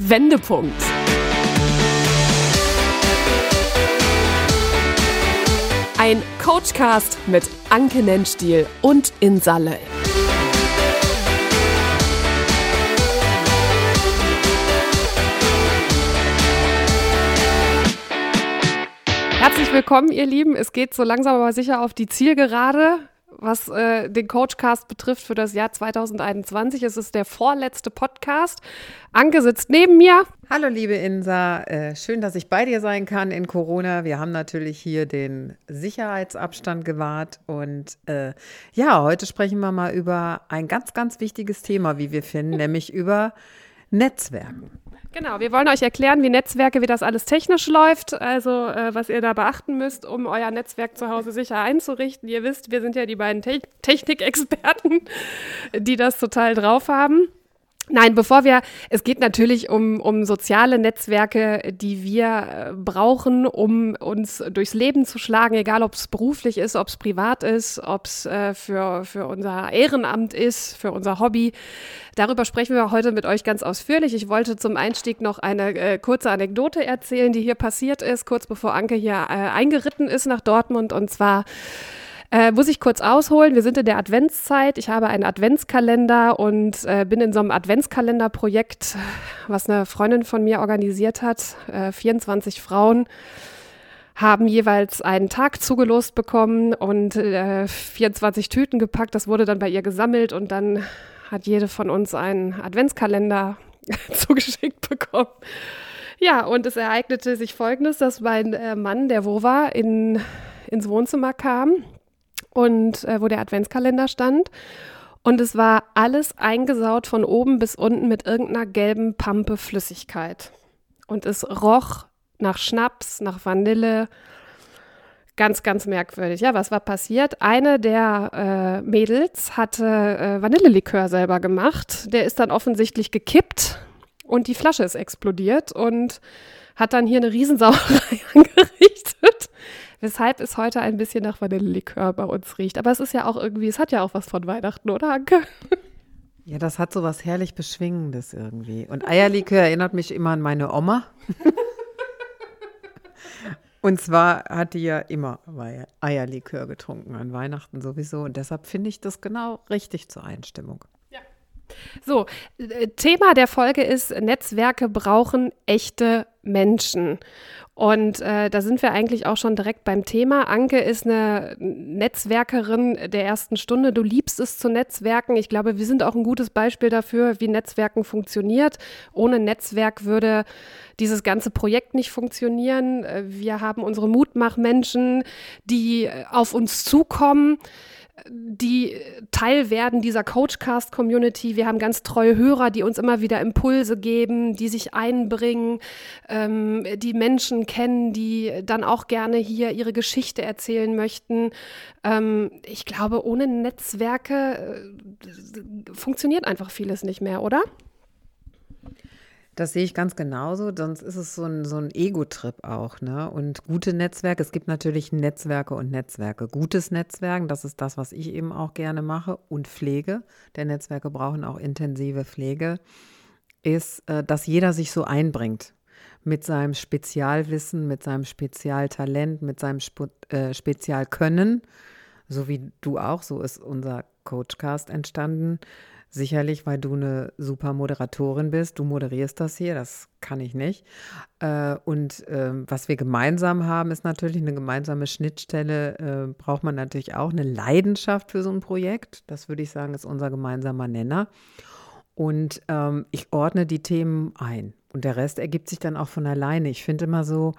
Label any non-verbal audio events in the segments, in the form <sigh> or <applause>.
Wendepunkt. Ein Coachcast mit Anke Nennstiel und Insalle. Herzlich willkommen, ihr Lieben. Es geht so langsam aber sicher auf die Zielgerade was äh, den Coachcast betrifft für das Jahr 2021. Es ist der vorletzte Podcast. Anke sitzt neben mir. Hallo, liebe Insa. Äh, schön, dass ich bei dir sein kann in Corona. Wir haben natürlich hier den Sicherheitsabstand gewahrt. Und äh, ja, heute sprechen wir mal über ein ganz, ganz wichtiges Thema, wie wir finden, nämlich über Netzwerken. Genau, wir wollen euch erklären, wie Netzwerke, wie das alles technisch läuft, also äh, was ihr da beachten müsst, um euer Netzwerk zu Hause sicher einzurichten. Ihr wisst, wir sind ja die beiden Te Technikexperten, die das total drauf haben. Nein, bevor wir, es geht natürlich um, um soziale Netzwerke, die wir äh, brauchen, um uns durchs Leben zu schlagen, egal ob es beruflich ist, ob es privat ist, ob es äh, für, für unser Ehrenamt ist, für unser Hobby. Darüber sprechen wir heute mit euch ganz ausführlich. Ich wollte zum Einstieg noch eine äh, kurze Anekdote erzählen, die hier passiert ist, kurz bevor Anke hier äh, eingeritten ist nach Dortmund. Und zwar äh, muss ich kurz ausholen, wir sind in der Adventszeit. Ich habe einen Adventskalender und äh, bin in so einem Adventskalenderprojekt, was eine Freundin von mir organisiert hat. Äh, 24 Frauen haben jeweils einen Tag zugelost bekommen und äh, 24 Tüten gepackt. Das wurde dann bei ihr gesammelt und dann hat jede von uns einen Adventskalender <laughs> zugeschickt bekommen. Ja, und es ereignete sich Folgendes, dass mein äh, Mann, der wo war, in, ins Wohnzimmer kam und äh, wo der Adventskalender stand. Und es war alles eingesaut von oben bis unten mit irgendeiner gelben Pampe Flüssigkeit. Und es roch nach Schnaps, nach Vanille. Ganz, ganz merkwürdig. Ja, was war passiert? Eine der äh, Mädels hatte äh, Vanillelikör selber gemacht. Der ist dann offensichtlich gekippt und die Flasche ist explodiert und hat dann hier eine Riesensauerei <laughs> angerichtet weshalb es heute ein bisschen nach Vanillelikör bei uns riecht. Aber es ist ja auch irgendwie, es hat ja auch was von Weihnachten, oder Anke? Ja, das hat so was herrlich Beschwingendes irgendwie. Und Eierlikör erinnert mich immer an meine Oma. Und zwar hat die ja immer Eierlikör getrunken an Weihnachten sowieso. Und deshalb finde ich das genau richtig zur Einstimmung. So, äh, Thema der Folge ist, Netzwerke brauchen echte Menschen. Und äh, da sind wir eigentlich auch schon direkt beim Thema. Anke ist eine Netzwerkerin der ersten Stunde. Du liebst es zu Netzwerken. Ich glaube, wir sind auch ein gutes Beispiel dafür, wie Netzwerken funktioniert. Ohne Netzwerk würde dieses ganze Projekt nicht funktionieren. Äh, wir haben unsere Mutmachmenschen, die äh, auf uns zukommen die Teil werden dieser Coachcast-Community. Wir haben ganz treue Hörer, die uns immer wieder Impulse geben, die sich einbringen, ähm, die Menschen kennen, die dann auch gerne hier ihre Geschichte erzählen möchten. Ähm, ich glaube, ohne Netzwerke äh, funktioniert einfach vieles nicht mehr, oder? Das sehe ich ganz genauso, sonst ist es so ein, so ein Ego-Trip auch. Ne? Und gute Netzwerke, es gibt natürlich Netzwerke und Netzwerke. Gutes Netzwerken, das ist das, was ich eben auch gerne mache. Und Pflege, der Netzwerke brauchen auch intensive Pflege, ist, äh, dass jeder sich so einbringt mit seinem Spezialwissen, mit seinem Spezialtalent, mit seinem Spe äh, Spezialkönnen, so wie du auch, so ist unser Coachcast entstanden Sicherlich, weil du eine super Moderatorin bist. Du moderierst das hier, das kann ich nicht. Äh, und ähm, was wir gemeinsam haben, ist natürlich eine gemeinsame Schnittstelle. Äh, braucht man natürlich auch eine Leidenschaft für so ein Projekt. Das würde ich sagen, ist unser gemeinsamer Nenner. Und ähm, ich ordne die Themen ein. Und der Rest ergibt sich dann auch von alleine. Ich finde immer so,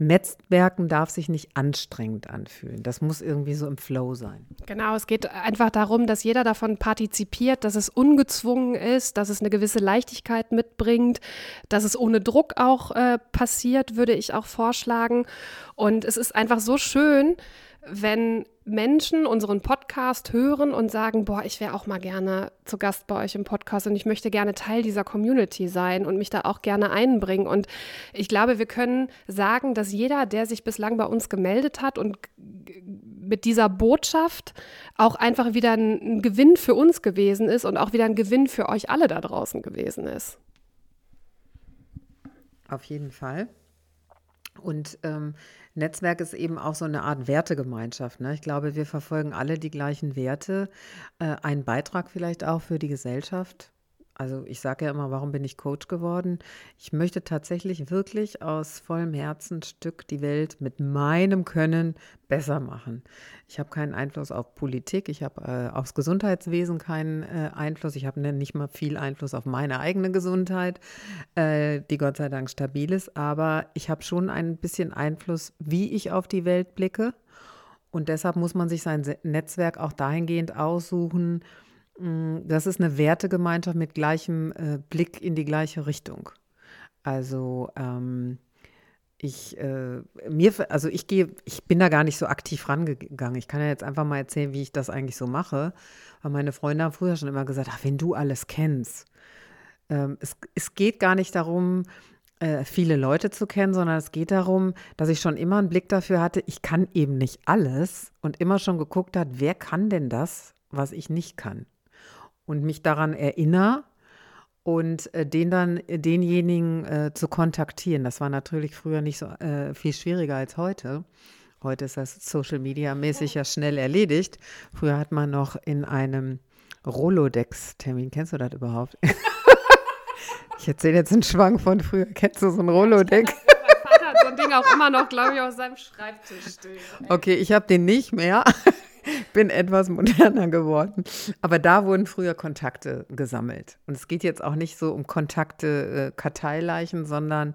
Netzwerken darf sich nicht anstrengend anfühlen. Das muss irgendwie so im Flow sein. Genau, es geht einfach darum, dass jeder davon partizipiert, dass es ungezwungen ist, dass es eine gewisse Leichtigkeit mitbringt, dass es ohne Druck auch äh, passiert, würde ich auch vorschlagen. Und es ist einfach so schön, wenn Menschen unseren Podcast hören und sagen, boah, ich wäre auch mal gerne zu Gast bei euch im Podcast und ich möchte gerne Teil dieser Community sein und mich da auch gerne einbringen. Und ich glaube, wir können sagen, dass jeder, der sich bislang bei uns gemeldet hat und mit dieser Botschaft auch einfach wieder ein, Gewinn für uns gewesen ist und auch wieder ein Gewinn für euch alle da draußen gewesen ist. auf jeden Fall. Und ähm, Netzwerk ist eben auch so eine Art Wertegemeinschaft. Ne? Ich glaube, wir verfolgen alle die gleichen Werte. Äh, einen Beitrag vielleicht auch für die Gesellschaft. Also ich sage ja immer, warum bin ich Coach geworden? Ich möchte tatsächlich wirklich aus vollem Herzensstück die Welt mit meinem Können besser machen. Ich habe keinen Einfluss auf Politik, ich habe äh, aufs Gesundheitswesen keinen äh, Einfluss, ich habe nicht mal viel Einfluss auf meine eigene Gesundheit, äh, die Gott sei Dank stabil ist, aber ich habe schon ein bisschen Einfluss, wie ich auf die Welt blicke. Und deshalb muss man sich sein Netzwerk auch dahingehend aussuchen, das ist eine Wertegemeinschaft mit gleichem äh, Blick in die gleiche Richtung. Also ähm, ich äh, mir, also ich gehe, ich bin da gar nicht so aktiv rangegangen. Ich kann ja jetzt einfach mal erzählen, wie ich das eigentlich so mache. Weil meine Freunde haben früher schon immer gesagt, ach, wenn du alles kennst. Ähm, es, es geht gar nicht darum, äh, viele Leute zu kennen, sondern es geht darum, dass ich schon immer einen Blick dafür hatte, ich kann eben nicht alles und immer schon geguckt hat, wer kann denn das, was ich nicht kann und mich daran erinnere und äh, den dann äh, denjenigen äh, zu kontaktieren. Das war natürlich früher nicht so äh, viel schwieriger als heute. Heute ist das Social Media mäßig ja schnell erledigt. Früher hat man noch in einem Rolodex-Termin, kennst du das überhaupt? ich erzähle jetzt einen Schwang von früher. Kennst du so ein Rolodex? mein Vater hat so ein Ding auch immer noch, glaube ich, auf seinem Schreibtisch stehen. Okay, ich habe den nicht mehr. <laughs> bin etwas moderner geworden. Aber da wurden früher Kontakte gesammelt. Und es geht jetzt auch nicht so um Kontakte, äh, Karteileichen, sondern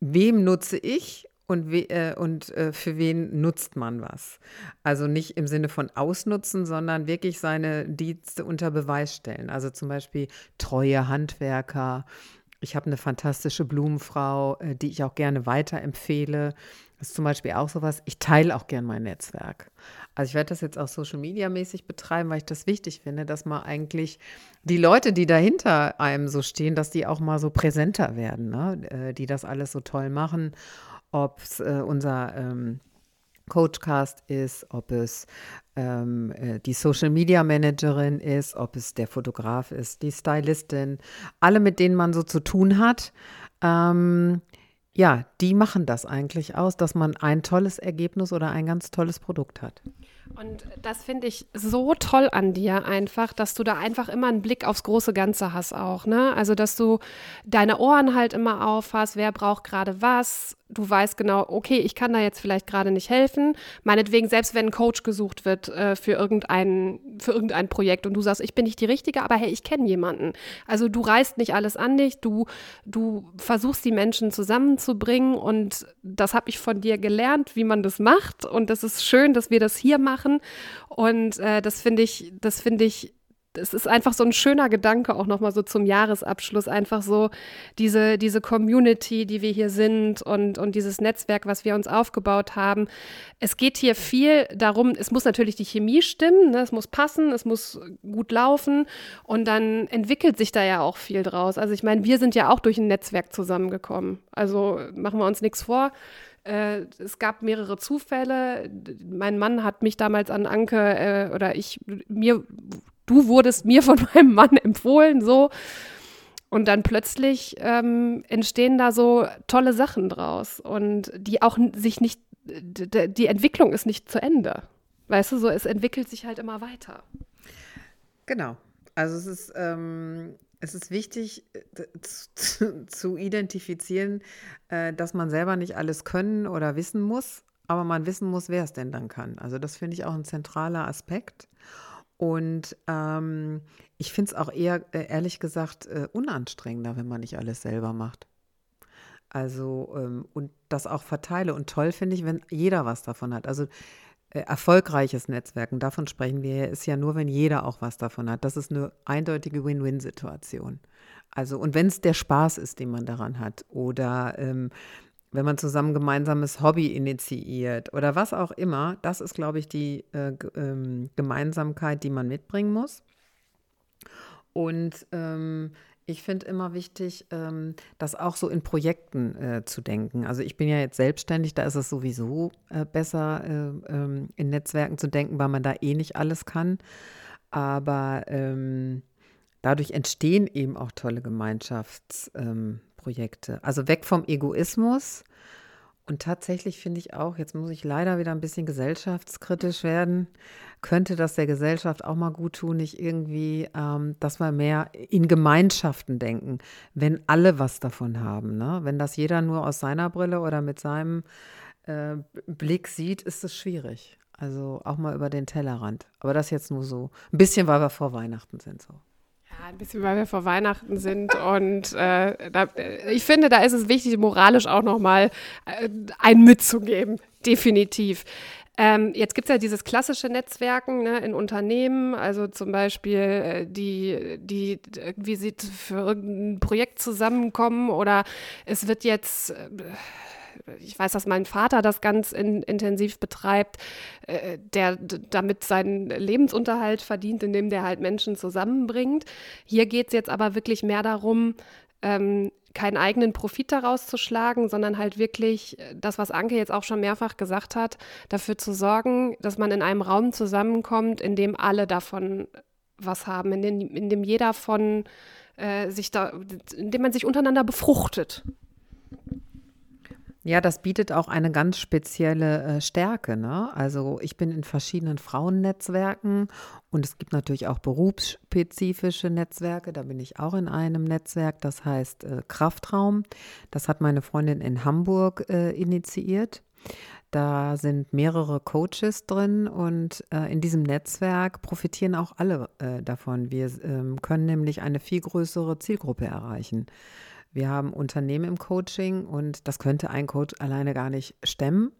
wem nutze ich und, we, äh, und äh, für wen nutzt man was. Also nicht im Sinne von ausnutzen, sondern wirklich seine Dienste unter Beweis stellen. Also zum Beispiel treue Handwerker. Ich habe eine fantastische Blumenfrau, äh, die ich auch gerne weiterempfehle. Das ist zum Beispiel auch sowas, ich teile auch gern mein Netzwerk. Also ich werde das jetzt auch Social Media mäßig betreiben, weil ich das wichtig finde, dass man eigentlich die Leute, die dahinter einem so stehen, dass die auch mal so präsenter werden, ne? Äh, die das alles so toll machen. Ob es äh, unser ähm, Coachcast ist, ob es ähm, äh, die Social Media Managerin ist, ob es der Fotograf ist, die Stylistin, alle, mit denen man so zu tun hat. Ähm, ja, die machen das eigentlich aus, dass man ein tolles Ergebnis oder ein ganz tolles Produkt hat. Und das finde ich so toll an dir einfach, dass du da einfach immer einen Blick aufs große Ganze hast auch, ne? Also, dass du deine Ohren halt immer aufhast, wer braucht gerade was, du weißt genau, okay, ich kann da jetzt vielleicht gerade nicht helfen. Meinetwegen, selbst wenn ein Coach gesucht wird äh, für, irgendein, für irgendein Projekt und du sagst, ich bin nicht die Richtige, aber hey, ich kenne jemanden. Also du reißt nicht alles an dich, du, du versuchst die Menschen zusammenzubringen und das habe ich von dir gelernt, wie man das macht und das ist schön, dass wir das hier machen und äh, das finde ich, das finde ich es ist einfach so ein schöner Gedanke auch nochmal so zum Jahresabschluss, einfach so diese, diese Community, die wir hier sind und, und dieses Netzwerk, was wir uns aufgebaut haben. Es geht hier viel darum, es muss natürlich die Chemie stimmen, ne? es muss passen, es muss gut laufen und dann entwickelt sich da ja auch viel draus. Also ich meine, wir sind ja auch durch ein Netzwerk zusammengekommen. Also machen wir uns nichts vor. Äh, es gab mehrere Zufälle. Mein Mann hat mich damals an Anke äh, oder ich, mir du wurdest mir von <laughs> meinem Mann empfohlen, so. Und dann plötzlich ähm, entstehen da so tolle Sachen draus und die auch sich nicht, die Entwicklung ist nicht zu Ende. Weißt du, so, es entwickelt sich halt immer weiter. Genau. Also es ist, ähm, es ist wichtig zu, zu identifizieren, äh, dass man selber nicht alles können oder wissen muss, aber man wissen muss, wer es denn dann kann. Also das finde ich auch ein zentraler Aspekt. Und ähm, ich finde es auch eher, äh, ehrlich gesagt, äh, unanstrengender, wenn man nicht alles selber macht. Also, ähm, und das auch verteile. Und toll finde ich, wenn jeder was davon hat. Also, äh, erfolgreiches Netzwerken, davon sprechen wir ja, ist ja nur, wenn jeder auch was davon hat. Das ist eine eindeutige Win-Win-Situation. Also, und wenn es der Spaß ist, den man daran hat, oder ähm, wenn man zusammen gemeinsames Hobby initiiert oder was auch immer, das ist, glaube ich, die äh, ähm, Gemeinsamkeit, die man mitbringen muss. Und ähm, ich finde immer wichtig, ähm, das auch so in Projekten äh, zu denken. Also ich bin ja jetzt selbstständig, da ist es sowieso äh, besser, äh, ähm, in Netzwerken zu denken, weil man da eh nicht alles kann. Aber ähm, dadurch entstehen eben auch tolle Gemeinschaftsprojekte. Netzwerkprojekte. Also weg vom Egoismus. Und tatsächlich finde ich auch, jetzt muss ich leider wieder ein bisschen gesellschaftskritisch werden, könnte das der Gesellschaft auch mal gut tun, nicht irgendwie, ähm, dass wir mehr in Gemeinschaften denken, wenn alle was davon haben. Ne? Wenn das jeder nur aus seiner Brille oder mit seinem äh, Blick sieht, ist es schwierig. Also auch mal über den Tellerrand. Aber das jetzt nur so. Ein bisschen, weil wir vor Weihnachten sind so. Ein bisschen, weil wir vor Weihnachten sind. Und äh, da, ich finde, da ist es wichtig, moralisch auch nochmal äh, ein mitzugeben. Definitiv. Ähm, jetzt gibt es ja dieses klassische Netzwerken ne, in Unternehmen, also zum Beispiel äh, die, die irgendwie sie für irgendein Projekt zusammenkommen oder es wird jetzt. Äh, ich weiß, dass mein Vater das ganz in, intensiv betreibt, äh, der damit seinen Lebensunterhalt verdient, indem der halt Menschen zusammenbringt. Hier geht es jetzt aber wirklich mehr darum, ähm, keinen eigenen Profit daraus zu schlagen, sondern halt wirklich äh, das, was Anke jetzt auch schon mehrfach gesagt hat, dafür zu sorgen, dass man in einem Raum zusammenkommt, in dem alle davon was haben, in dem, in dem jeder von äh, sich da, in dem man sich untereinander befruchtet. Ja, das bietet auch eine ganz spezielle äh, Stärke. Ne? Also ich bin in verschiedenen Frauennetzwerken und es gibt natürlich auch berufsspezifische Netzwerke. Da bin ich auch in einem Netzwerk, das heißt äh, Kraftraum. Das hat meine Freundin in Hamburg äh, initiiert. Da sind mehrere Coaches drin und äh, in diesem Netzwerk profitieren auch alle äh, davon. Wir ähm, können nämlich eine viel größere Zielgruppe erreichen. Wir haben Unternehmen im Coaching und das könnte ein Coach alleine gar nicht stemmen.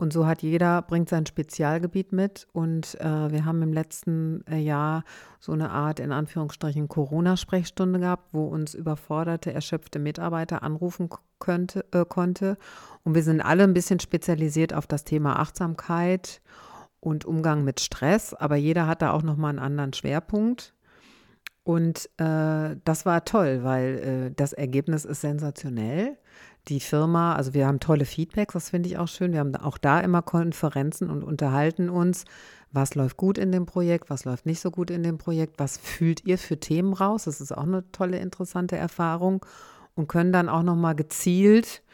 Und so hat jeder, bringt sein Spezialgebiet mit. Und äh, wir haben im letzten äh, Jahr so eine Art, in Anführungsstrichen, Corona-Sprechstunde gehabt, wo uns überforderte, erschöpfte Mitarbeiter anrufen könnte, äh, konnte. Und wir sind alle ein bisschen spezialisiert auf das Thema Achtsamkeit und Umgang mit Stress. Aber jeder hat da auch nochmal einen anderen Schwerpunkt. Und äh, das war toll, weil äh, das Ergebnis ist sensationell. Die Firma, also wir haben tolle Feedbacks, das finde ich auch schön. Wir haben auch da immer Konferenzen und unterhalten uns, was läuft gut in dem Projekt, was läuft nicht so gut in dem Projekt, was fühlt ihr für Themen raus. Das ist auch eine tolle, interessante Erfahrung und können dann auch nochmal gezielt,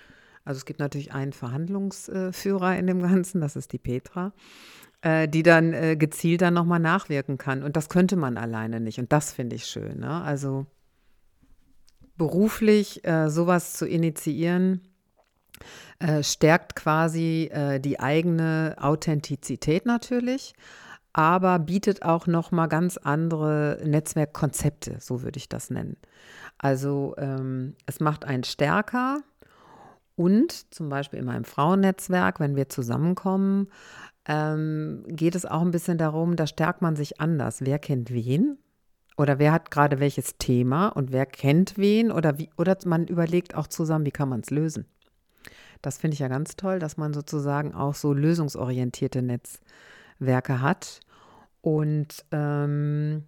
also es gibt natürlich einen Verhandlungsführer in dem Ganzen, das ist die Petra äh, die dann äh, gezielt dann nochmal nachwirken kann. Und das könnte man alleine nicht. Und das finde ich schön. Ne? Also beruflich äh, sowas zu initiieren, äh, stärkt quasi äh, die eigene Authentizität natürlich, aber bietet auch nochmal ganz andere Netzwerkkonzepte, so würde ich das nennen. Also ähm, es macht einen stärker. Und zum Beispiel in meinem Frauennetzwerk, wenn wir zusammenkommen, ähm, geht es auch ein bisschen darum, da stärkt man sich anders. Wer kennt wen? Oder wer hat gerade welches Thema und wer kennt wen? Oder, wie, oder man überlegt auch zusammen, wie kann man es lösen. Das finde ich ja ganz toll, dass man sozusagen auch so lösungsorientierte Netzwerke hat. Und ähm,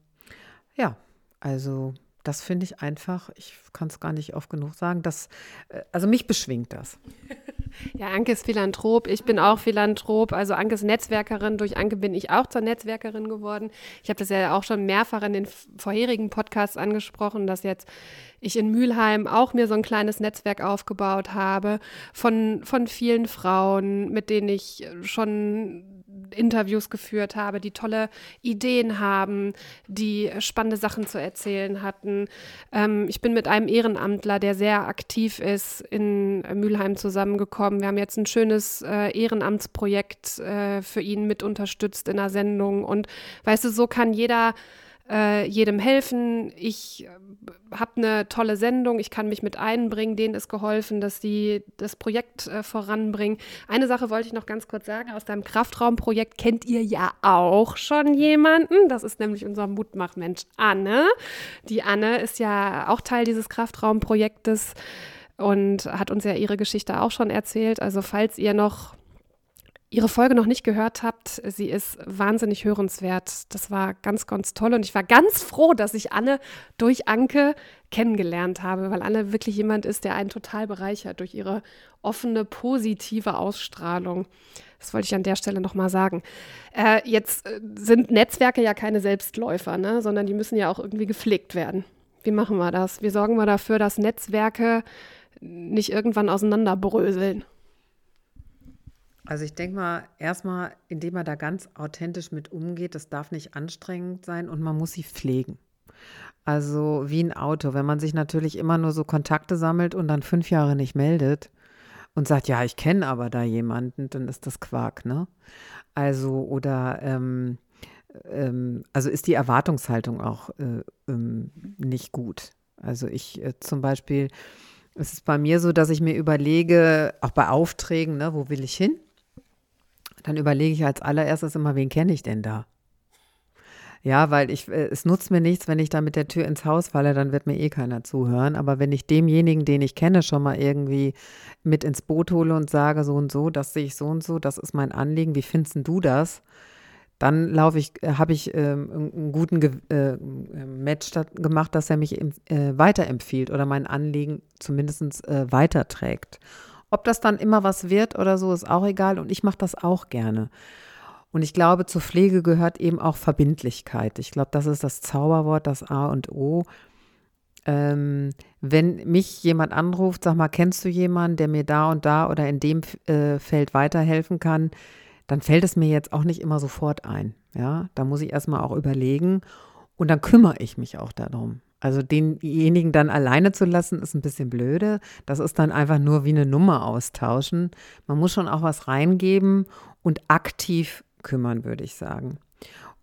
ja, also das finde ich einfach, ich kann es gar nicht oft genug sagen, dass, äh, also mich beschwingt das. <laughs> Ja, Anke ist Philanthrop, ich bin auch Philanthrop. Also Anke ist Netzwerkerin, durch Anke bin ich auch zur Netzwerkerin geworden. Ich habe das ja auch schon mehrfach in den vorherigen Podcasts angesprochen, dass jetzt ich in Mülheim auch mir so ein kleines Netzwerk aufgebaut habe von, von vielen Frauen, mit denen ich schon Interviews geführt habe, die tolle Ideen haben, die spannende Sachen zu erzählen hatten. Ähm, ich bin mit einem Ehrenamtler, der sehr aktiv ist, in Mülheim zusammengekommen. Wir haben jetzt ein schönes äh, Ehrenamtsprojekt äh, für ihn mit unterstützt in der Sendung. Und weißt du, so kann jeder äh, jedem helfen. Ich äh, habe eine tolle Sendung, ich kann mich mit einbringen, denen ist geholfen, dass sie das Projekt äh, voranbringen. Eine Sache wollte ich noch ganz kurz sagen, aus deinem Kraftraumprojekt kennt ihr ja auch schon jemanden. Das ist nämlich unser Mutmachmensch Anne. Die Anne ist ja auch Teil dieses Kraftraumprojektes und hat uns ja ihre Geschichte auch schon erzählt. Also falls ihr noch ihre Folge noch nicht gehört habt, sie ist wahnsinnig hörenswert. Das war ganz, ganz toll und ich war ganz froh, dass ich Anne durch Anke kennengelernt habe, weil Anne wirklich jemand ist, der einen total bereichert durch ihre offene, positive Ausstrahlung. Das wollte ich an der Stelle nochmal sagen. Äh, jetzt äh, sind Netzwerke ja keine Selbstläufer, ne? sondern die müssen ja auch irgendwie gepflegt werden. Wie machen wir das? Wie sorgen wir dafür, dass Netzwerke nicht irgendwann auseinanderbröseln? Also ich denke mal, erstmal, indem man da ganz authentisch mit umgeht, das darf nicht anstrengend sein und man muss sie pflegen. Also wie ein Auto, wenn man sich natürlich immer nur so Kontakte sammelt und dann fünf Jahre nicht meldet und sagt, ja, ich kenne aber da jemanden, dann ist das Quark, ne? Also oder ähm, ähm, also ist die Erwartungshaltung auch äh, ähm, nicht gut. Also ich äh, zum Beispiel, es ist bei mir so, dass ich mir überlege, auch bei Aufträgen, ne, wo will ich hin? Dann überlege ich als allererstes immer, wen kenne ich denn da? Ja, weil ich, äh, es nutzt mir nichts, wenn ich da mit der Tür ins Haus falle, dann wird mir eh keiner zuhören. Aber wenn ich demjenigen, den ich kenne, schon mal irgendwie mit ins Boot hole und sage, so und so, das sehe ich so und so, das ist mein Anliegen, wie findest du das? Dann laufe ich, äh, habe ich ähm, einen guten Ge äh, Match gemacht, dass er mich äh, weiterempfiehlt oder mein Anliegen zumindest äh, weiterträgt. Ob das dann immer was wird oder so, ist auch egal und ich mache das auch gerne. Und ich glaube, zur Pflege gehört eben auch Verbindlichkeit. Ich glaube, das ist das Zauberwort, das A und O. Ähm, wenn mich jemand anruft, sag mal, kennst du jemanden, der mir da und da oder in dem äh, Feld weiterhelfen kann, dann fällt es mir jetzt auch nicht immer sofort ein. Ja, da muss ich erstmal auch überlegen und dann kümmere ich mich auch darum. Also denjenigen dann alleine zu lassen, ist ein bisschen blöde. Das ist dann einfach nur wie eine Nummer austauschen. Man muss schon auch was reingeben und aktiv kümmern, würde ich sagen.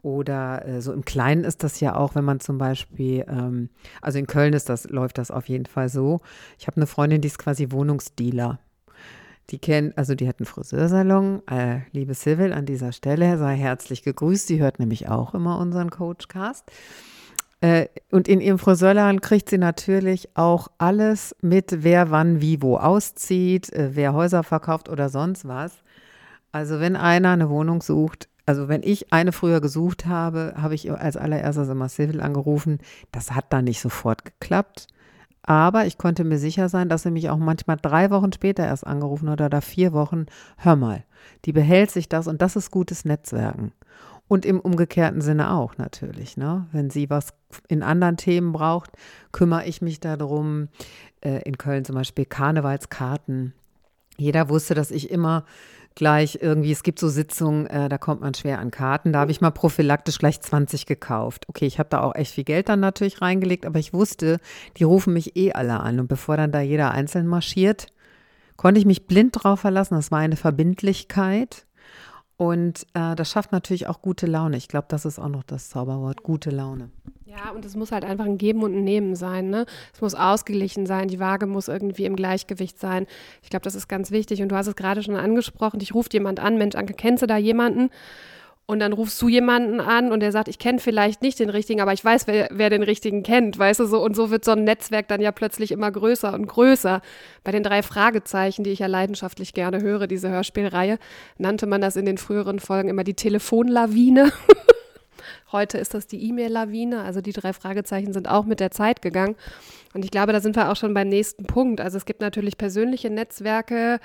Oder äh, so im Kleinen ist das ja auch, wenn man zum Beispiel, ähm, also in Köln ist das, läuft das auf jeden Fall so. Ich habe eine Freundin, die ist quasi Wohnungsdealer. Die kennt, also die hat einen Friseursalon. Äh, liebe Civil, an dieser Stelle sei herzlich gegrüßt. Sie hört nämlich auch immer unseren Coachcast. Äh, und in ihrem Friseurladen kriegt sie natürlich auch alles mit, wer wann wie wo auszieht, äh, wer Häuser verkauft oder sonst was. Also wenn einer eine Wohnung sucht, also wenn ich eine früher gesucht habe, habe ich als allererstes immer Civil angerufen. Das hat dann nicht sofort geklappt. Aber ich konnte mir sicher sein, dass sie mich auch manchmal drei Wochen später erst angerufen hat oder da vier Wochen. Hör mal, die behält sich das und das ist gutes Netzwerken. Und im umgekehrten Sinne auch natürlich. Ne? Wenn sie was in anderen Themen braucht, kümmere ich mich darum. Äh, in Köln zum Beispiel Karnevalskarten. Jeder wusste, dass ich immer gleich irgendwie, es gibt so Sitzungen, äh, da kommt man schwer an Karten. Da habe ich mal prophylaktisch gleich 20 gekauft. Okay, ich habe da auch echt viel Geld dann natürlich reingelegt, aber ich wusste, die rufen mich eh alle an. Und bevor dann da jeder einzeln marschiert, konnte ich mich blind drauf verlassen. Das war eine Verbindlichkeit. Und äh, das schafft natürlich auch gute Laune. Ich glaube, das ist auch noch das Zauberwort, gute Laune. Ja, und es muss halt einfach ein Geben und ein Nehmen sein. Ne? Es muss ausgeglichen sein, die Waage muss irgendwie im Gleichgewicht sein. Ich glaube, das ist ganz wichtig. Und du hast es gerade schon angesprochen, dich ruft jemand an, Mensch, Anke, kennst du da jemanden? Und dann rufst du jemanden an und der sagt, ich kenne vielleicht nicht den richtigen, aber ich weiß, wer, wer, den richtigen kennt, weißt du so. Und so wird so ein Netzwerk dann ja plötzlich immer größer und größer. Bei den drei Fragezeichen, die ich ja leidenschaftlich gerne höre, diese Hörspielreihe, nannte man das in den früheren Folgen immer die Telefonlawine. <laughs> Heute ist das die E-Mail-Lawine. Also die drei Fragezeichen sind auch mit der Zeit gegangen. Und ich glaube, da sind wir auch schon beim nächsten Punkt. Also es gibt natürlich persönliche Netzwerke,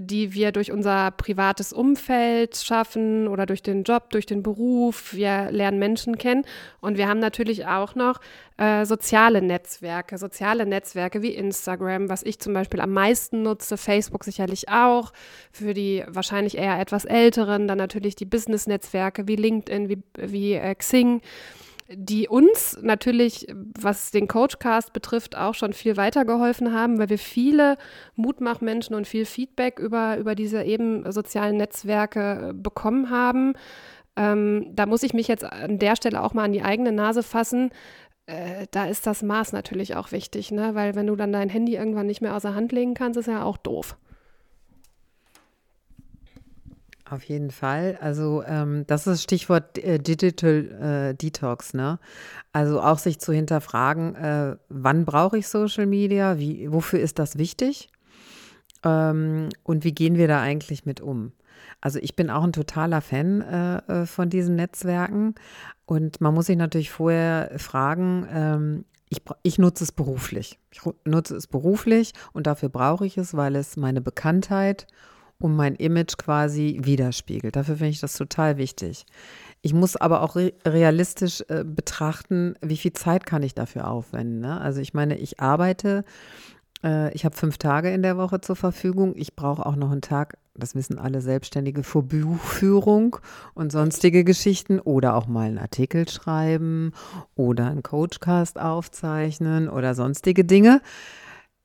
die wir durch unser privates Umfeld schaffen oder durch den Job, durch den Beruf. Wir lernen Menschen kennen. Und wir haben natürlich auch noch äh, soziale Netzwerke, soziale Netzwerke wie Instagram, was ich zum Beispiel am meisten nutze, Facebook sicherlich auch, für die wahrscheinlich eher etwas älteren, dann natürlich die Business-Netzwerke wie LinkedIn, wie, wie äh, Xing die uns natürlich, was den Coachcast betrifft, auch schon viel weitergeholfen haben, weil wir viele Mutmachmenschen und viel Feedback über, über diese eben sozialen Netzwerke bekommen haben. Ähm, da muss ich mich jetzt an der Stelle auch mal an die eigene Nase fassen. Äh, da ist das Maß natürlich auch wichtig, ne? weil wenn du dann dein Handy irgendwann nicht mehr außer Hand legen kannst, ist ja auch doof. Auf jeden Fall. Also ähm, das ist Stichwort äh, Digital äh, Detox, ne? Also auch sich zu hinterfragen, äh, wann brauche ich Social Media, wie, wofür ist das wichtig ähm, und wie gehen wir da eigentlich mit um? Also ich bin auch ein totaler Fan äh, äh, von diesen Netzwerken und man muss sich natürlich vorher fragen, ähm, ich, ich, nutze es beruflich. Ich nutze es beruflich und dafür brauche ich es, weil es meine Bekanntheit mein Image quasi widerspiegelt. Dafür finde ich das total wichtig. ich muss aber auch re realistisch äh, betrachten, wie viel Zeit kann ich dafür aufwenden. Ne? Also ich meine, ich arbeite, äh, ich habe fünf Tage in der Woche zur Verfügung. Ich brauche auch noch einen Tag, das wissen alle Selbstständige, für Buchführung und sonstige Geschichten oder auch mal einen Artikel schreiben oder einen Coachcast aufzeichnen oder sonstige Dinge.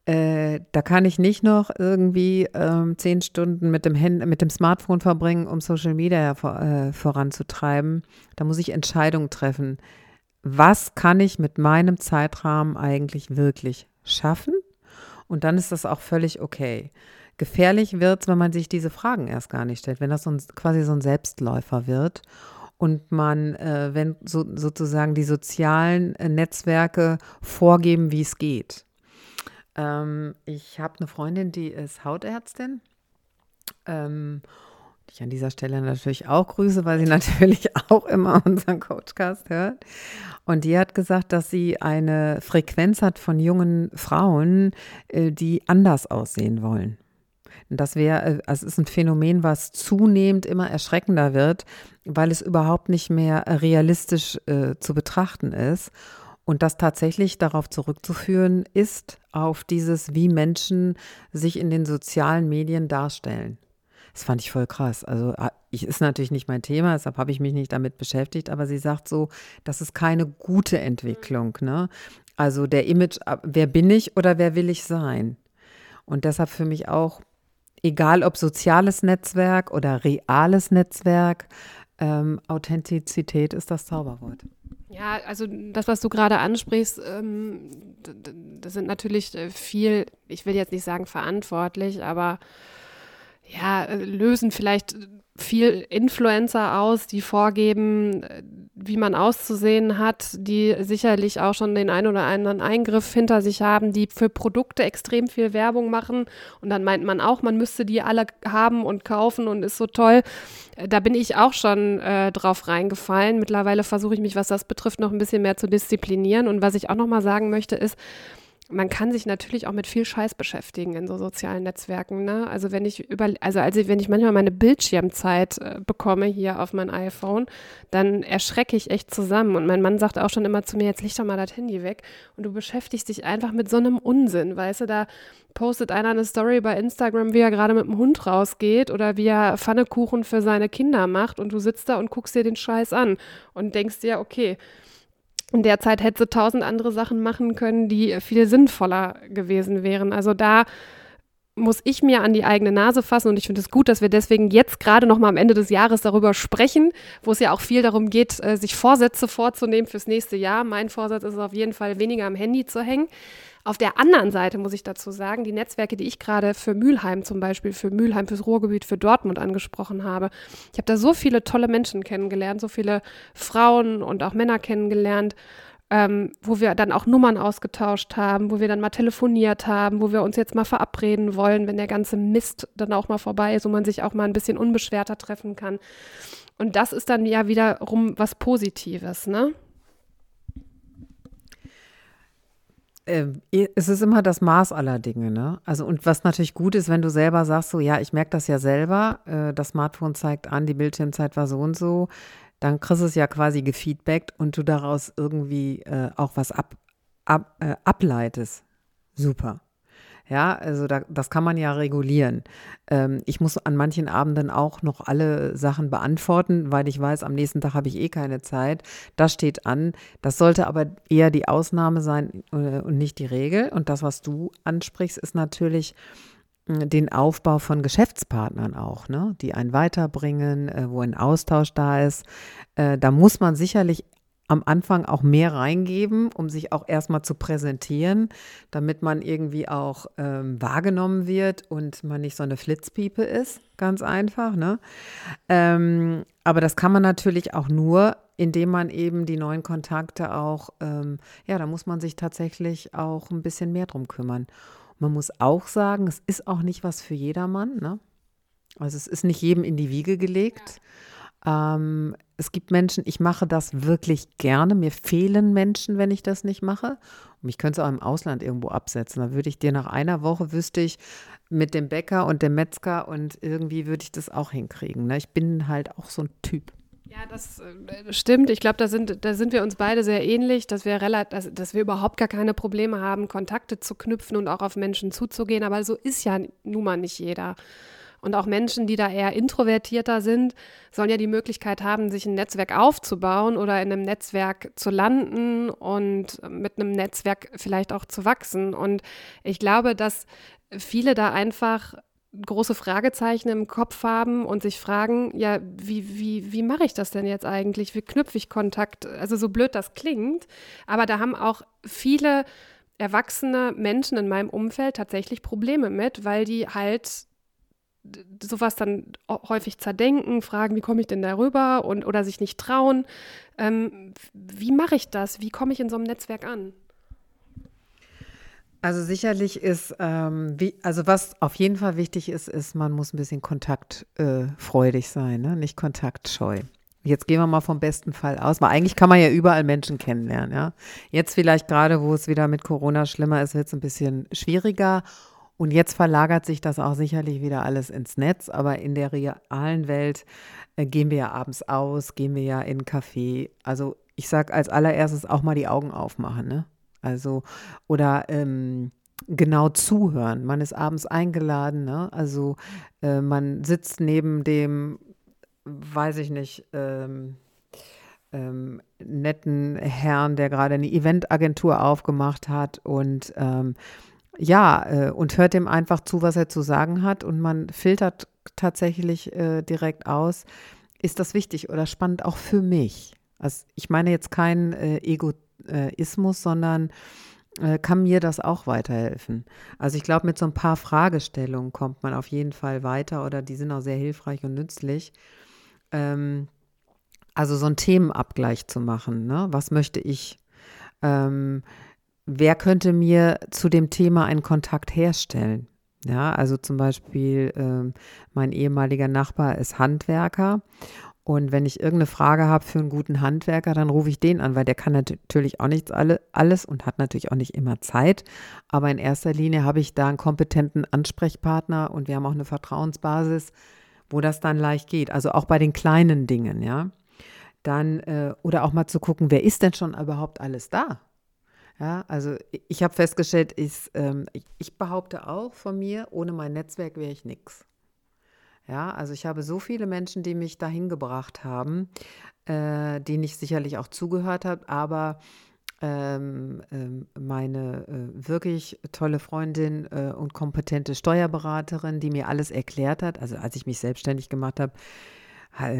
Äh, da kann ich nicht noch irgendwie ähm, zehn Stunden mit dem, Hand, mit dem Smartphone verbringen, um Social Media vor, äh, voranzutreiben. Da muss ich Entscheidungen treffen. Was kann ich mit meinem Zeitrahmen eigentlich wirklich schaffen? Und dann ist das auch völlig okay. Gefährlich wird es, wenn man sich diese Fragen erst gar nicht stellt, wenn das so ein, quasi so ein Selbstläufer wird und man, äh, wenn so, sozusagen die sozialen äh, Netzwerke vorgeben, wie es geht. Ähm, ich habe eine Freundin, die ist Hautärztin. Ähm, die ich an dieser Stelle natürlich auch grüße, weil sie <laughs> natürlich auch immer unseren Coachcast hört. Und die hat gesagt, dass sie eine Frequenz hat von jungen Frauen, äh, die anders aussehen wollen. Das wäre, äh, es ist ein Phänomen, was zunehmend immer erschreckender wird, weil es überhaupt nicht mehr realistisch äh, zu betrachten ist. Und das tatsächlich darauf zurückzuführen ist, auf dieses, wie Menschen sich in den sozialen Medien darstellen. Das fand ich voll krass. Also ah, ich, ist natürlich nicht mein Thema, deshalb habe ich mich nicht damit beschäftigt, aber sie sagt so, das ist keine gute Entwicklung. Ne? Also der Image, ah, wer bin ich oder wer will ich sein? Und deshalb für mich auch, egal ob soziales Netzwerk oder reales Netzwerk, ähm, Authentizität ist das Zauberwort. Ja, also das, was du gerade ansprichst, ähm, das sind natürlich äh, viel, ich will jetzt nicht sagen verantwortlich, aber ja, äh, lösen vielleicht viel Influencer aus, die vorgeben, äh, wie man auszusehen hat, die sicherlich auch schon den ein oder anderen Eingriff hinter sich haben, die für Produkte extrem viel Werbung machen. Und dann meint man auch, man müsste die alle haben und kaufen und ist so toll. Äh, da bin ich auch schon äh, drauf reingefallen. Mittlerweile versuche ich mich, was das betrifft, noch ein bisschen mehr zu disziplinieren. Und was ich auch noch mal sagen möchte, ist, man kann sich natürlich auch mit viel Scheiß beschäftigen in so sozialen Netzwerken. Ne? Also wenn ich über, also, also wenn ich manchmal meine Bildschirmzeit äh, bekomme hier auf mein iPhone, dann erschrecke ich echt zusammen. Und mein Mann sagt auch schon immer zu mir, jetzt leg doch mal das Handy weg. Und du beschäftigst dich einfach mit so einem Unsinn, weißt du, da postet einer eine Story bei Instagram, wie er gerade mit dem Hund rausgeht oder wie er Pfannekuchen für seine Kinder macht und du sitzt da und guckst dir den Scheiß an und denkst dir, okay, in der Zeit hätte sie tausend andere Sachen machen können, die viel sinnvoller gewesen wären. Also da muss ich mir an die eigene Nase fassen und ich finde es gut, dass wir deswegen jetzt gerade noch mal am Ende des Jahres darüber sprechen, wo es ja auch viel darum geht, äh, sich Vorsätze vorzunehmen fürs nächste Jahr. Mein Vorsatz ist auf jeden Fall, weniger am Handy zu hängen. Auf der anderen Seite muss ich dazu sagen, die Netzwerke, die ich gerade für Mülheim zum Beispiel, für Mülheim, fürs Ruhrgebiet, für Dortmund angesprochen habe, ich habe da so viele tolle Menschen kennengelernt, so viele Frauen und auch Männer kennengelernt, ähm, wo wir dann auch Nummern ausgetauscht haben, wo wir dann mal telefoniert haben, wo wir uns jetzt mal verabreden wollen, wenn der ganze Mist dann auch mal vorbei ist und man sich auch mal ein bisschen unbeschwerter treffen kann. Und das ist dann ja wiederum was Positives, ne? Äh, es ist immer das Maß aller Dinge, ne? Also und was natürlich gut ist, wenn du selber sagst, so ja, ich merke das ja selber, äh, das Smartphone zeigt an, die Bildschirmzeit war so und so, dann kriegst du es ja quasi gefeedbackt und du daraus irgendwie äh, auch was ab, ab, äh, ableitest. Super. Ja, also da, das kann man ja regulieren. Ähm, ich muss an manchen Abenden auch noch alle Sachen beantworten, weil ich weiß, am nächsten Tag habe ich eh keine Zeit. Das steht an. Das sollte aber eher die Ausnahme sein äh, und nicht die Regel. Und das, was du ansprichst, ist natürlich äh, den Aufbau von Geschäftspartnern auch, ne, die einen weiterbringen, äh, wo ein Austausch da ist. Da muss man sicherlich am Anfang auch mehr reingeben, um sich auch erstmal zu präsentieren, damit man irgendwie auch ähm, wahrgenommen wird und man nicht so eine Flitzpiepe ist. Ganz einfach. Ne? Ähm, aber das kann man natürlich auch nur, indem man eben die neuen Kontakte auch, ähm, ja, da muss man sich tatsächlich auch ein bisschen mehr drum kümmern. man muss auch sagen, es ist auch nicht was für jedermann. Ne? Also es ist nicht jedem in die Wiege gelegt. Ja. Ähm, es gibt Menschen, ich mache das wirklich gerne. Mir fehlen Menschen, wenn ich das nicht mache. Und ich könnte es auch im Ausland irgendwo absetzen. Da würde ich dir nach einer Woche wüsste ich mit dem Bäcker und dem Metzger und irgendwie würde ich das auch hinkriegen. Ne? Ich bin halt auch so ein Typ. Ja, das äh, stimmt. Ich glaube, da sind, da sind wir uns beide sehr ähnlich, dass wir, dass, dass wir überhaupt gar keine Probleme haben, Kontakte zu knüpfen und auch auf Menschen zuzugehen. Aber so ist ja nun mal nicht jeder. Und auch Menschen, die da eher introvertierter sind, sollen ja die Möglichkeit haben, sich ein Netzwerk aufzubauen oder in einem Netzwerk zu landen und mit einem Netzwerk vielleicht auch zu wachsen. Und ich glaube, dass viele da einfach große Fragezeichen im Kopf haben und sich fragen, ja, wie, wie, wie mache ich das denn jetzt eigentlich? Wie knüpfe ich Kontakt? Also so blöd das klingt, aber da haben auch viele erwachsene Menschen in meinem Umfeld tatsächlich Probleme mit, weil die halt sowas dann häufig zerdenken, fragen, wie komme ich denn darüber und oder sich nicht trauen. Ähm, wie mache ich das? Wie komme ich in so einem Netzwerk an? Also sicherlich ist, ähm, wie, also was auf jeden Fall wichtig ist, ist, man muss ein bisschen kontaktfreudig äh, sein, ne? nicht kontaktscheu. Jetzt gehen wir mal vom besten Fall aus, weil eigentlich kann man ja überall Menschen kennenlernen, ja. Jetzt vielleicht gerade, wo es wieder mit Corona schlimmer ist, wird es ein bisschen schwieriger. Und jetzt verlagert sich das auch sicherlich wieder alles ins Netz, aber in der realen Welt äh, gehen wir ja abends aus, gehen wir ja in einen Café. Also ich sage als allererstes auch mal die Augen aufmachen, ne? Also, oder ähm, genau zuhören. Man ist abends eingeladen, ne? Also äh, man sitzt neben dem, weiß ich nicht, ähm, ähm, netten Herrn, der gerade eine Eventagentur aufgemacht hat und ähm, ja, äh, und hört dem einfach zu, was er zu sagen hat und man filtert tatsächlich äh, direkt aus, ist das wichtig oder spannend auch für mich? Also ich meine jetzt kein äh, Ego, äh, Ismus, sondern äh, kann mir das auch weiterhelfen. Also ich glaube, mit so ein paar Fragestellungen kommt man auf jeden Fall weiter oder die sind auch sehr hilfreich und nützlich. Ähm, also so einen Themenabgleich zu machen. Ne? Was möchte ich? Ähm, wer könnte mir zu dem Thema einen Kontakt herstellen? Ja, also zum Beispiel ähm, mein ehemaliger Nachbar ist Handwerker und wenn ich irgendeine Frage habe für einen guten Handwerker, dann rufe ich den an, weil der kann natürlich auch nichts alle, alles und hat natürlich auch nicht immer Zeit. Aber in erster Linie habe ich da einen kompetenten Ansprechpartner und wir haben auch eine Vertrauensbasis, wo das dann leicht geht. Also auch bei den kleinen Dingen, ja. Dann, äh, oder auch mal zu gucken, wer ist denn schon überhaupt alles da? Ja, also ich habe festgestellt, ich, ähm, ich, ich behaupte auch von mir, ohne mein Netzwerk wäre ich nichts. Ja, also ich habe so viele Menschen, die mich dahin gebracht haben, äh, denen ich sicherlich auch zugehört habe, aber ähm, ähm, meine äh, wirklich tolle Freundin äh, und kompetente Steuerberaterin, die mir alles erklärt hat. Also als ich mich selbstständig gemacht habe,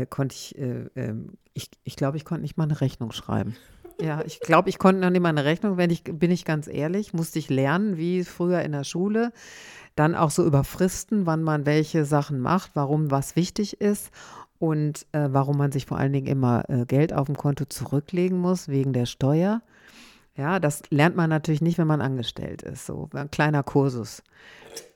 konnte ich, äh, ähm, ich, ich glaube, ich konnte nicht mal eine Rechnung schreiben. Ja, ich glaube, ich konnte noch nicht mal eine Rechnung, wenn ich, bin ich ganz ehrlich, musste ich lernen, wie früher in der Schule. Dann auch so über Fristen, wann man welche Sachen macht, warum was wichtig ist und äh, warum man sich vor allen Dingen immer äh, Geld auf dem Konto zurücklegen muss wegen der Steuer. Ja, das lernt man natürlich nicht, wenn man angestellt ist. So ein kleiner Kursus.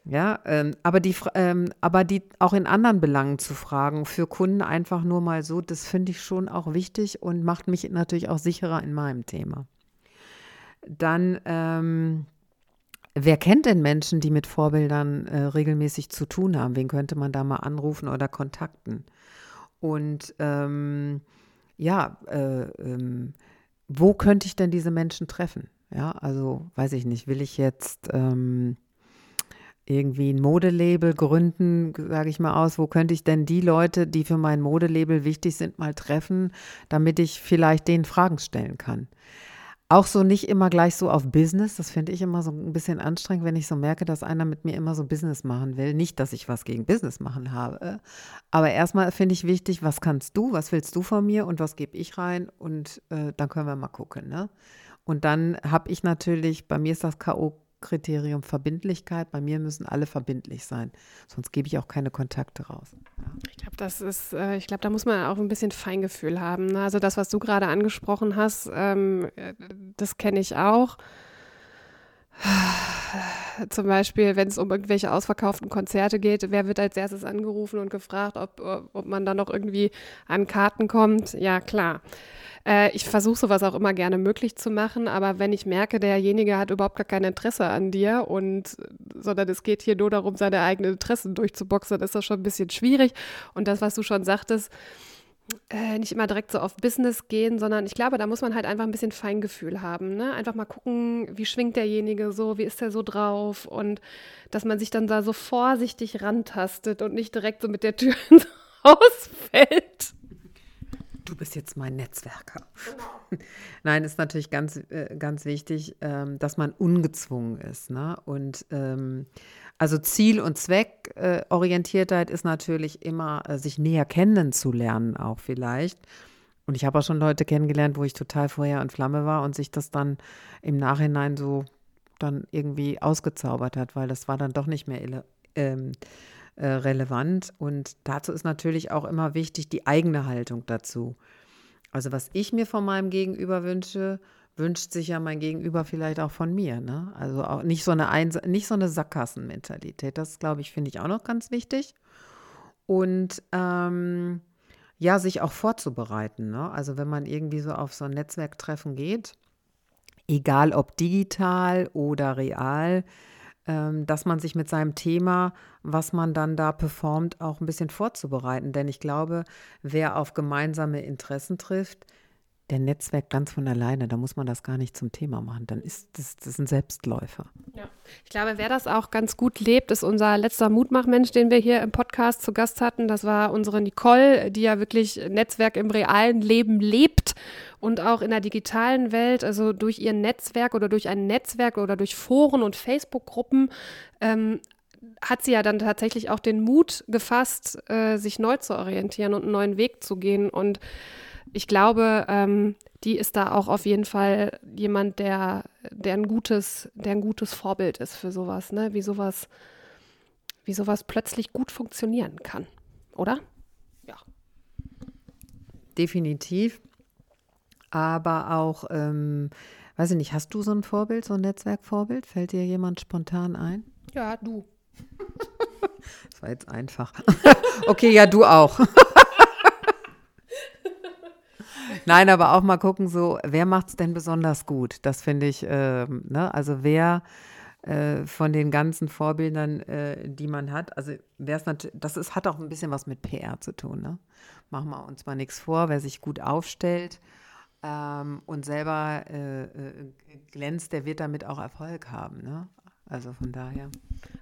Ja, ähm, aber die, ähm, aber die auch in anderen Belangen zu fragen, für Kunden einfach nur mal so, das finde ich schon auch wichtig und macht mich natürlich auch sicherer in meinem Thema. Dann ähm, Wer kennt denn Menschen, die mit Vorbildern äh, regelmäßig zu tun haben? Wen könnte man da mal anrufen oder kontakten? Und ähm, ja, äh, ähm, wo könnte ich denn diese Menschen treffen? Ja, also weiß ich nicht, will ich jetzt ähm, irgendwie ein Modelabel gründen, sage ich mal aus, wo könnte ich denn die Leute, die für mein Modelabel wichtig sind, mal treffen, damit ich vielleicht denen Fragen stellen kann? Auch so nicht immer gleich so auf Business. Das finde ich immer so ein bisschen anstrengend, wenn ich so merke, dass einer mit mir immer so Business machen will. Nicht, dass ich was gegen Business machen habe. Aber erstmal finde ich wichtig, was kannst du, was willst du von mir und was gebe ich rein? Und äh, dann können wir mal gucken. Ne? Und dann habe ich natürlich, bei mir ist das K.O. Kriterium Verbindlichkeit. Bei mir müssen alle verbindlich sein, sonst gebe ich auch keine Kontakte raus. Ja. Ich glaube, das ist, äh, ich glaube, da muss man auch ein bisschen Feingefühl haben. Ne? Also das, was du gerade angesprochen hast, ähm, äh, das kenne ich auch. <sighs> Zum Beispiel, wenn es um irgendwelche ausverkauften Konzerte geht, wer wird als erstes angerufen und gefragt, ob, ob man da noch irgendwie an Karten kommt? Ja, klar. Äh, ich versuche sowas auch immer gerne möglich zu machen, aber wenn ich merke, derjenige hat überhaupt gar kein Interesse an dir und sondern es geht hier nur darum, seine eigenen Interessen durchzuboxen, dann ist das schon ein bisschen schwierig. Und das, was du schon sagtest, äh, nicht immer direkt so auf Business gehen, sondern ich glaube, da muss man halt einfach ein bisschen Feingefühl haben. Ne? Einfach mal gucken, wie schwingt derjenige so, wie ist der so drauf und dass man sich dann da so vorsichtig rantastet und nicht direkt so mit der Tür <laughs> ins Haus fällt. Du bist jetzt mein Netzwerker. Genau. <laughs> Nein, ist natürlich ganz, äh, ganz wichtig, ähm, dass man ungezwungen ist. Ne? Und ähm, also Ziel- und Zweckorientiertheit äh, ist natürlich immer, äh, sich näher kennenzulernen, auch vielleicht. Und ich habe auch schon Leute kennengelernt, wo ich total Feuer und Flamme war und sich das dann im Nachhinein so dann irgendwie ausgezaubert hat, weil das war dann doch nicht mehr ähm, äh, relevant. Und dazu ist natürlich auch immer wichtig die eigene Haltung dazu. Also was ich mir von meinem Gegenüber wünsche, wünscht sich ja mein Gegenüber vielleicht auch von mir. Ne? Also auch nicht so eine, Eins nicht so eine Sackgassenmentalität. Das, glaube ich, finde ich auch noch ganz wichtig. Und ähm, ja, sich auch vorzubereiten. Ne? Also wenn man irgendwie so auf so ein Netzwerktreffen geht, egal ob digital oder real, ähm, dass man sich mit seinem Thema, was man dann da performt, auch ein bisschen vorzubereiten. Denn ich glaube, wer auf gemeinsame Interessen trifft, der Netzwerk ganz von alleine, da muss man das gar nicht zum Thema machen. Dann ist das, das ein Selbstläufer. Ja. Ich glaube, wer das auch ganz gut lebt, ist unser letzter Mutmachmensch, den wir hier im Podcast zu Gast hatten. Das war unsere Nicole, die ja wirklich Netzwerk im realen Leben lebt und auch in der digitalen Welt, also durch ihr Netzwerk oder durch ein Netzwerk oder durch Foren und Facebook-Gruppen, ähm, hat sie ja dann tatsächlich auch den Mut gefasst, äh, sich neu zu orientieren und einen neuen Weg zu gehen. Und ich glaube, ähm, die ist da auch auf jeden Fall jemand, der, der, ein, gutes, der ein gutes Vorbild ist für sowas, ne? wie sowas, wie sowas plötzlich gut funktionieren kann, oder? Ja. Definitiv aber auch, ähm, weiß ich nicht, hast du so ein Vorbild, so ein Netzwerkvorbild? Fällt dir jemand spontan ein? Ja, du. <laughs> das war jetzt einfach. <laughs> okay, ja, du auch. <laughs> Nein, aber auch mal gucken, so, wer macht es denn besonders gut? Das finde ich, äh, ne? also wer äh, von den ganzen Vorbildern, äh, die man hat, also wer es das ist, hat auch ein bisschen was mit PR zu tun. Ne? Machen wir uns mal nichts vor, wer sich gut aufstellt, ähm, und selber äh, äh, glänzt, der wird damit auch Erfolg haben. Ne? Also von daher.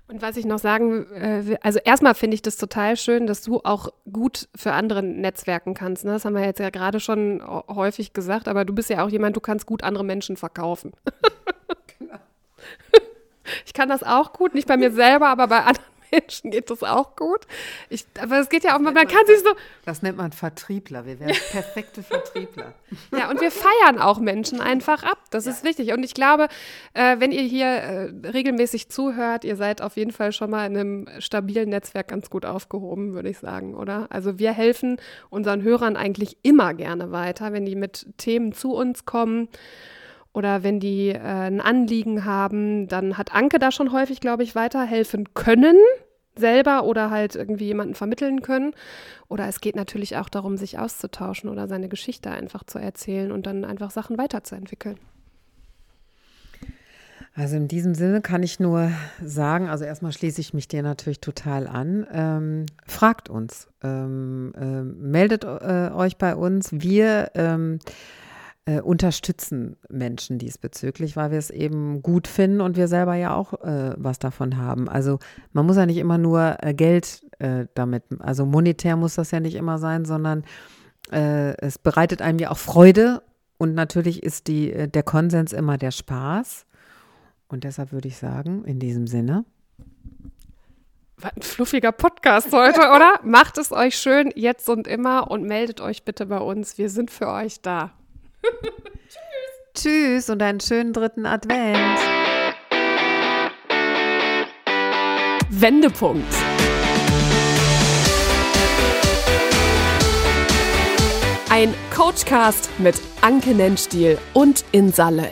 Und was ich noch sagen äh, will, also erstmal finde ich das total schön, dass du auch gut für andere Netzwerken kannst. Ne? Das haben wir jetzt ja gerade schon häufig gesagt, aber du bist ja auch jemand, du kannst gut andere Menschen verkaufen. genau. <laughs> Ich kann das auch gut, nicht bei mir selber, aber bei anderen Menschen geht das auch gut. Ich, aber es geht ja auch mal, man kann sich so. Das nennt man Vertriebler. Wir wären <laughs> perfekte Vertriebler. ja, und wir feiern auch Menschen einfach ab. Das ja. ist wichtig. Und ich glaube, äh, wenn ihr hier äh, regelmäßig zuhört, ihr seid auf jeden Fall schon mal in einem stabilen Netzwerk ganz gut aufgehoben, würde ich sagen, oder? Also wir helfen unseren Hörern eigentlich immer gerne weiter, wenn die mit Themen zu uns kommen oder wenn die äh, ein Anliegen haben, dann hat Anke da schon häufig, glaube ich, weiterhelfen können, selber oder halt irgendwie jemanden vermitteln können. Oder es geht natürlich auch darum, sich auszutauschen oder seine Geschichte einfach zu erzählen und dann einfach Sachen weiterzuentwickeln. Also in diesem Sinne kann ich nur sagen, also erstmal schließe ich mich dir natürlich total an. Ähm, fragt uns, ähm, äh, meldet äh, euch bei uns. Wir ähm, äh, unterstützen Menschen diesbezüglich, weil wir es eben gut finden und wir selber ja auch äh, was davon haben. Also man muss ja nicht immer nur äh, Geld äh, damit, also monetär muss das ja nicht immer sein, sondern äh, es bereitet einem ja auch Freude und natürlich ist die, äh, der Konsens immer der Spaß. Und deshalb würde ich sagen, in diesem Sinne. Was ein fluffiger Podcast heute, oder? Macht es euch schön jetzt und immer und meldet euch bitte bei uns. Wir sind für euch da. Tschüss. <laughs> Tschüss und einen schönen dritten Advent. Wendepunkt. Ein Coachcast mit Anke Nennstiel und Insa Löll.